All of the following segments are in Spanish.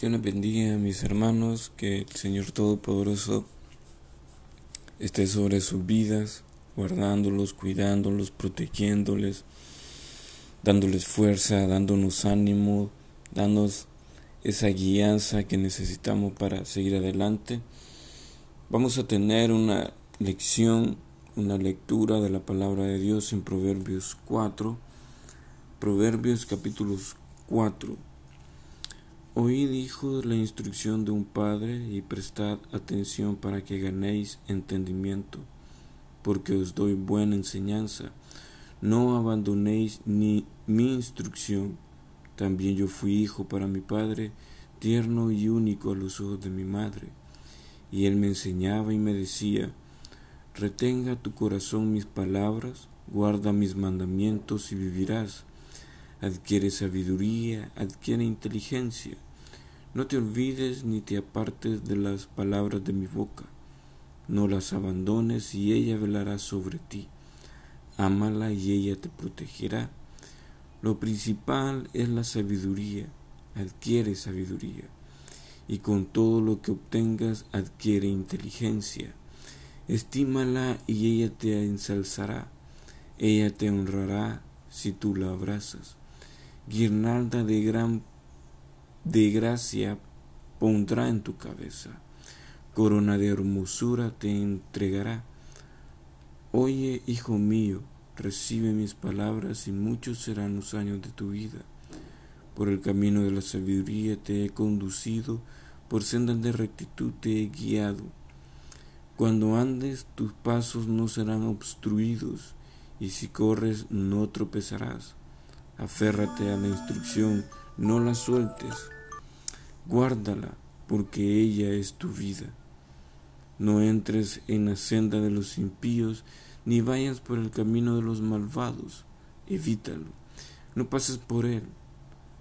Dios les bendiga a mis hermanos, que el Señor Todopoderoso esté sobre sus vidas, guardándolos, cuidándolos, protegiéndoles, dándoles fuerza, dándonos ánimo, dándonos esa guianza que necesitamos para seguir adelante. Vamos a tener una lección, una lectura de la palabra de Dios en Proverbios 4, Proverbios capítulos 4 Oíd, hijos, la instrucción de un padre y prestad atención para que ganéis entendimiento, porque os doy buena enseñanza. No abandonéis ni mi instrucción. También yo fui hijo para mi padre, tierno y único a los ojos de mi madre. Y él me enseñaba y me decía, retenga tu corazón mis palabras, guarda mis mandamientos y vivirás adquiere sabiduría, adquiere inteligencia. No te olvides ni te apartes de las palabras de mi boca. No las abandones y ella velará sobre ti. Ámala y ella te protegerá. Lo principal es la sabiduría. Adquiere sabiduría. Y con todo lo que obtengas adquiere inteligencia. Estímala y ella te ensalzará. Ella te honrará si tú la abrazas guirnalda de gran de gracia pondrá en tu cabeza, corona de hermosura te entregará. Oye, hijo mío, recibe mis palabras y muchos serán los años de tu vida. Por el camino de la sabiduría te he conducido, por sendas de rectitud te he guiado. Cuando andes tus pasos no serán obstruidos, y si corres no tropezarás Aférrate a la instrucción, no la sueltes. Guárdala, porque ella es tu vida. No entres en la senda de los impíos, ni vayas por el camino de los malvados. Evítalo. No pases por él.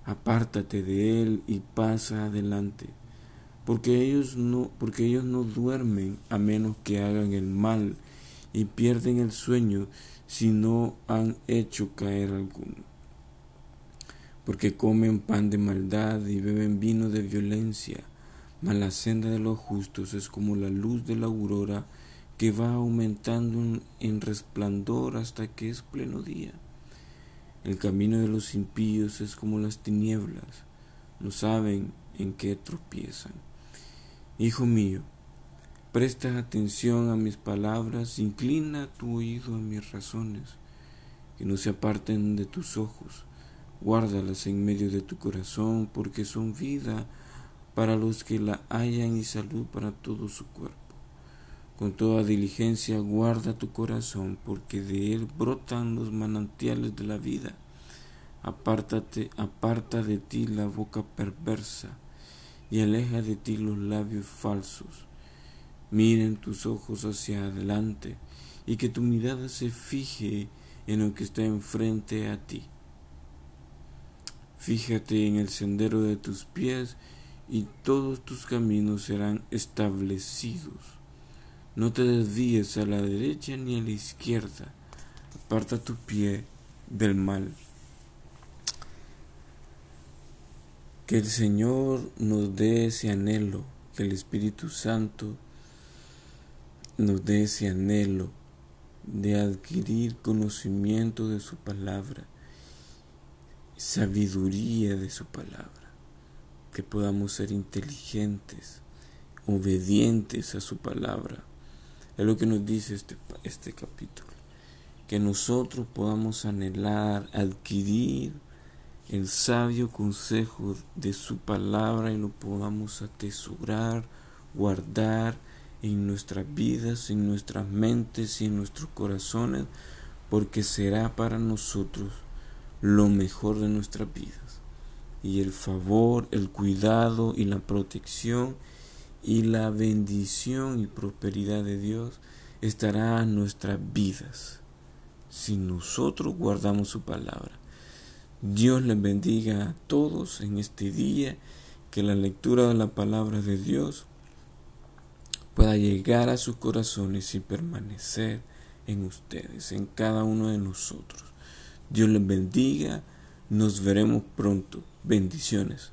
Apártate de él y pasa adelante. Porque ellos no, porque ellos no duermen a menos que hagan el mal y pierden el sueño si no han hecho caer alguno porque comen pan de maldad y beben vino de violencia. Mas la senda de los justos es como la luz de la aurora que va aumentando en resplandor hasta que es pleno día. El camino de los impíos es como las tinieblas, no saben en qué tropiezan. Hijo mío, presta atención a mis palabras, inclina tu oído a mis razones, que no se aparten de tus ojos Guárdalas en medio de tu corazón, porque son vida para los que la hallan y salud para todo su cuerpo. Con toda diligencia guarda tu corazón, porque de él brotan los manantiales de la vida. Aparta de ti la boca perversa, y aleja de ti los labios falsos. Miren tus ojos hacia adelante, y que tu mirada se fije en lo que está enfrente a ti Fíjate en el sendero de tus pies y todos tus caminos serán establecidos. No te desvíes a la derecha ni a la izquierda. Aparta tu pie del mal. Que el Señor nos dé ese anhelo, que el Espíritu Santo nos dé ese anhelo de adquirir conocimiento de su palabra sabiduría de su palabra, que podamos ser inteligentes, obedientes a su palabra. Es lo que nos dice este, este capítulo, que nosotros podamos anhelar, adquirir el sabio consejo de su palabra y lo podamos atesorar, guardar en nuestras vidas, en nuestras mentes y en nuestros corazones, porque será para nosotros lo mejor de nuestras vidas. Y el favor, el cuidado y la protección y la bendición y prosperidad de Dios estará en nuestras vidas si nosotros guardamos su palabra. Dios les bendiga a todos en este día, que la lectura de la palabra de Dios pueda llegar a sus corazones y permanecer en ustedes, en cada uno de nosotros. Dios les bendiga. Nos veremos pronto. Bendiciones.